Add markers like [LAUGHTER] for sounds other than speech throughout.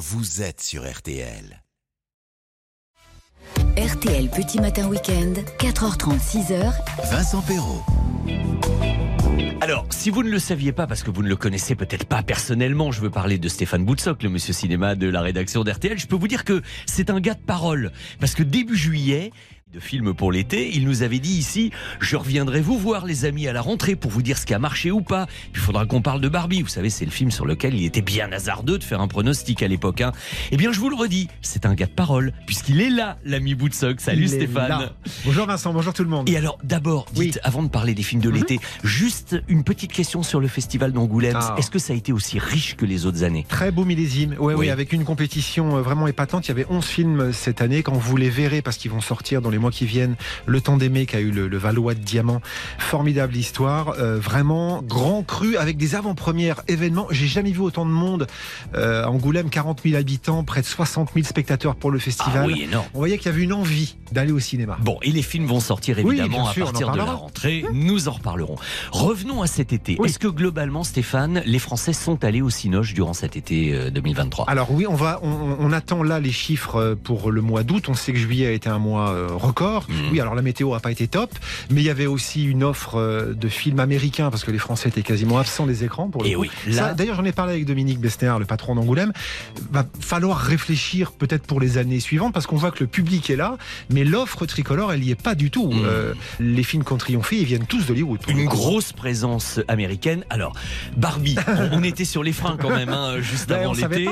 vous êtes sur RTL. RTL Petit Matin Week-end, 4h30, 6h. Vincent Perrault. Alors, si vous ne le saviez pas, parce que vous ne le connaissez peut-être pas personnellement, je veux parler de Stéphane Boutsock, le monsieur cinéma de la rédaction d'RTL, je peux vous dire que c'est un gars de parole. Parce que début juillet, de films pour l'été, il nous avait dit ici je reviendrai vous voir les amis à la rentrée pour vous dire ce qui a marché ou pas. Il faudra qu'on parle de Barbie. Vous savez, c'est le film sur lequel il était bien hasardeux de faire un pronostic à l'époque. Hein. Eh bien, je vous le redis, c'est un gars de parole puisqu'il est là, l'ami Bootsock. Salut Il Stéphane. Bonjour Vincent, bonjour tout le monde. Et alors, d'abord, dites, avant de parler des films de l'été, juste une petite question sur le festival d'Angoulême. Ah. Est-ce que ça a été aussi riche que les autres années? Très beau millésime. Ouais, Oui. oui, avec une compétition euh, vraiment épatante. Il y avait 11 films euh, cette année. Quand vous les verrez, parce qu'ils vont sortir dans les mois qui viennent, Le Temps d'aimer qui a eu le, le Valois de Diamant. Formidable histoire. euh, vraiment grand cru avec des avant-premières événements. J'ai jamais vu autant de monde. Euh, Angoulême, 40 000 habitants, près de 60 000 spectateurs pour le festival. Ah oui, énorme. On voyait qu'il y avait une envie d'aller au cinéma. Bon, et les films vont sortir Oui, évidemment bien sûr, à partir de la rentrée. Nous en reparlerons. Revenons à cet été. Oui. Est-ce que globalement, Stéphane, les Français sont allés au Cinoche durant cet été euh, 2023 Alors oui, on va, on, on attend là les chiffres euh, pour le mois d'août. On sait que juillet a été un mois euh, record. Mhm. Oui, alors la météo a pas été top, mais il y avait aussi une offre euh, de films américains parce que les Français étaient quasiment absents des écrans pour le Et coup. oui, là- D'ailleurs, j'en ai parlé avec Dominique Bester, le patron d'Angoulême. Va falloir réfléchir peut-être pour les années suivantes parce qu'on voit que le public est là, mais l'offre tricolore, elle y est pas du tout. Mhm. Euh, les films qui ont triomphé, ils viennent tous d'Hollywood. Une grosse présence américaine. Alors, Barbie, [LAUGHS] on, on était sur les freins quand même, hein, juste Ben, avant l'été.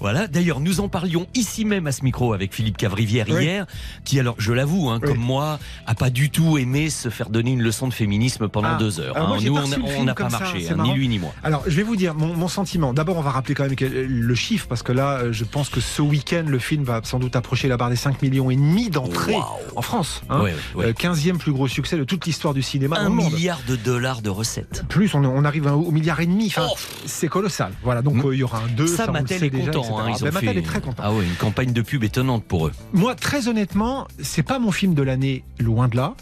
Voilà. D'ailleurs, nous en parlions ici même à ce micro avec Philippe Cavrivière Oui. hier, qui alors, je l'avoue, hein, Oui. comme moi, a pas du tout aimé se faire donner une leçon de féminisme pendant Ah. deux heures. Moi, hein. Nous, on n'a pas ça, marché, hein, ni lui ni moi. Alors, je vais vous dire mon, mon sentiment. D'abord, on va rappeler quand même le chiffre, parce que là, euh, je pense que ce week-end, le film va sans doute approcher la barre des 5 millions et demi d'entrées en France. hein. Ouais, ouais. Euh, 15e plus gros succès de toute l'histoire du cinéma Un monde. milliard de dollars de recettes. Plus, on, on arrive au milliard et demi. Enfin, Oh. c'est colossal. Voilà, donc euh, il y aura un 2. Ça, le Mattel est déjà, content. Hein, ils Ben, ont Mattel fait est très content. Ah ouais, une campagne de pub étonnante pour eux. Moi, très honnêtement, c'est pas mon film de l'année, loin de là.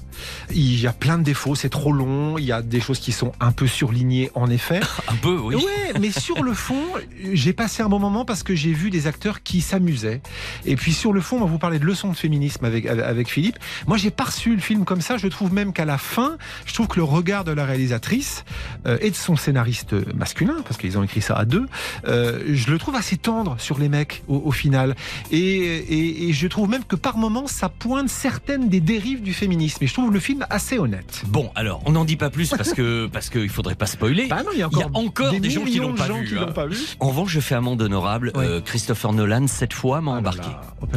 Il y a plein de défauts, c'est trop long, il y a des choses qui sont un peu surlignées, en effet. [LAUGHS] Un peu, oui. Ouais, mais sur le fond, j'ai passé un bon moment parce que j'ai vu des acteurs qui s'amusaient. Et puis sur le fond, on va vous parler de leçons de féminisme avec, avec, avec Philippe. Moi, j'ai pas reçu le film comme ça. Je trouve même qu'à la fin, je trouve que le regard de la réalisatrice euh, et de son scénariste masculin, parce qu'ils ont écrit ça à deux, euh, je le trouve assez tendre sur les mecs au, au final. Et, et, et je trouve même que par moments, ça pointe certaines des dérives du féminisme. Et je trouve le film assez honnête. Bon, alors, on n'en dit pas plus parce que [LAUGHS] parce qu'il faudrait pas spoiler. Bah non, il y a Il y a encore, encore des gens qui l'ont pas hein. l'ont pas vu. En revanche, je fais amende honorable. Euh, Christopher Nolan, cette fois, m'a Ah embarqué.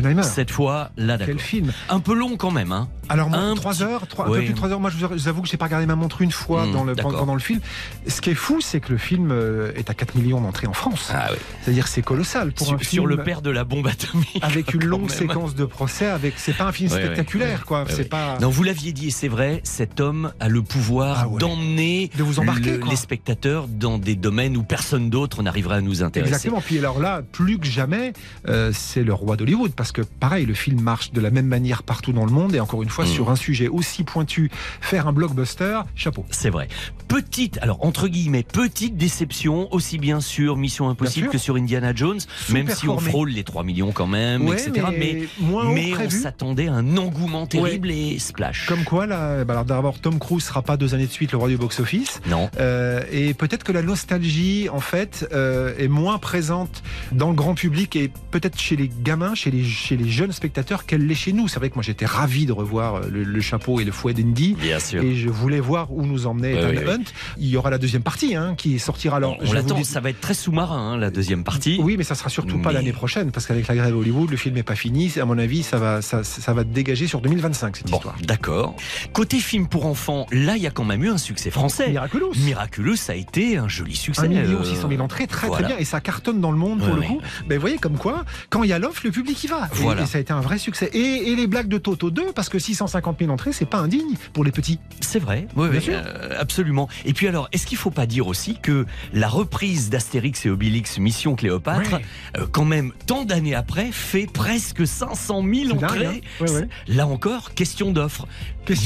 là. Cette fois, là, Quel d'accord. film Un peu long quand même, hein. Alors moi, Un 3 petit- heures, trois- un Ouais. peu plus de 3 heures. Moi, je vous, avoue que j'ai pas regardé ma montre une fois Hmm, dans le, d'accord. pendant le film. Ce qui est fou, c'est que le film euh, est à 4 millions d'entrées en France. Ah oui. C'est-à-dire c'est colossal pour Sur, un sur film le père de la bombe atomique. [LAUGHS] avec une longue séquence de procès. Avec c'est pas un film Ouais, spectaculaire, ouais, quoi. ouais, c'est ouais. pas. Non, vous l'aviez dit, et c'est vrai, cet homme a le pouvoir Ah ouais. d'emmener De vous embarquer, le- les spectateurs dans des domaines où personne d'autre n'arriverait à nous intéresser. Exactement. Puis alors là, plus que jamais, euh, c'est le roi d'Hollywood parce que pareil, le film marche de la même manière partout dans le monde et encore une fois Mm. sur un sujet aussi pointu, faire un blockbuster, chapeau. C'est vrai. Petite, alors entre guillemets, petite déception, aussi bien sur Mission Impossible que sur Indiana Jones, même si on frôle les 3 millions quand même, Ouais, etc. Mais, moins haut mais on s'attendait à un engouement terrible et splash. Comme quoi, là, bah alors d'abord, Tom Cruise sera pas deux années de suite le roi du box-office. Non. Euh, et peut-être que la nostalgie, en fait, euh, est moins présente dans le grand public et peut-être chez les gamins, chez les, chez les jeunes spectateurs qu'elle l'est chez nous. C'est vrai que moi j'étais ravi de revoir euh, le, le chapeau et le fouet d'Indy. Bien sûr. Et je voulais voir où nous emmenait ouais. Hunt. Il y aura la deuxième partie hein, qui sortira alors. on vous l'attend, ça va être très sous-marin, hein, la deuxième partie. Oui, mais ça sera surtout pas l'année prochaine parce qu'avec la grève Hollywood, le film n'est pas fini. À mon avis, ça va, ça, ça va dégager sur 2025 cette Bon, histoire. d'accord. Côté film pour enfants, là, il y a quand même eu un succès français. Miraculous. Miraculous, ça a été un joli succès. 1 million euh, 600 000 entrées, très voilà. très bien, et ça cartonne dans le monde pour Ouais, le coup. Mais vous voyez comme quoi, quand il y a l'offre, le public y va. Et- Voilà. Et, ça a été un vrai succès. Et, et les blagues de Toto 2, parce que 650 000 entrées, c'est pas indigne pour les petits. C'est vrai, oui, Bien oui, sûr. euh, absolument. Et puis alors, est-ce qu'il faut pas dire aussi que la reprise d'Astérix et Obélix Mission Cléopâtre. Euh, quand même, tant d'années après, fait presque 500 000 C'est dingue, entrées. hein Ouais, ouais. Là encore, question d'offre.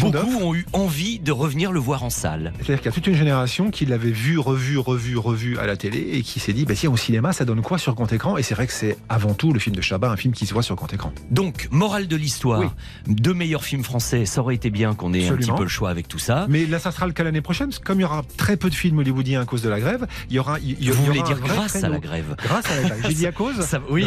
Beaucoup ont eu envie de revenir le voir en salle. C'est-à-dire qu'il y a toute une génération qui l'avait vu, revu, revu, revu à la télé et qui s'est dit, bah tiens, au cinéma, ça donne quoi sur grand écran? Et c'est vrai que c'est avant tout le film de Chabat, un film qui se voit sur grand écran. Donc, morale de l'histoire, Oui. deux meilleurs films français, ça aurait été bien qu'on ait un petit peu le choix avec tout ça. Mais là, ça sera le cas l'année prochaine, parce que comme il y aura très peu de films hollywoodiens à cause de la grève, il y aura. il y- il y Vous aura voulez dire grâce à la grève Grâce à la grève. [LAUGHS] Ça- oui,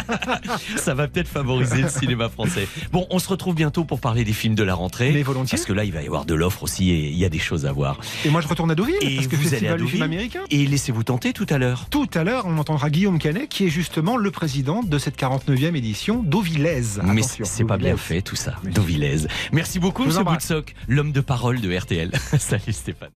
[LAUGHS] ça va peut-être favoriser le cinéma français. Bon, on se retrouve bientôt pour parler des films de la rentrée. Mais volontiers. Parce que là, il va y avoir de l'offre aussi et il y a des choses à voir. Et moi, je retourne à Deauville, Et parce que vous allez à Deauville américain. Et laissez-vous tenter tout à l'heure. Tout à l'heure, on entendra Guillaume Canet, qui est justement le président de cette 49e édition d'Auvillaise. Mais c'est pas bien Dauvillaise. fait tout ça. Dovilez. Merci beaucoup, Monsieur. Boutsock, l'homme de parole de RTL. [LAUGHS] Salut Stéphane.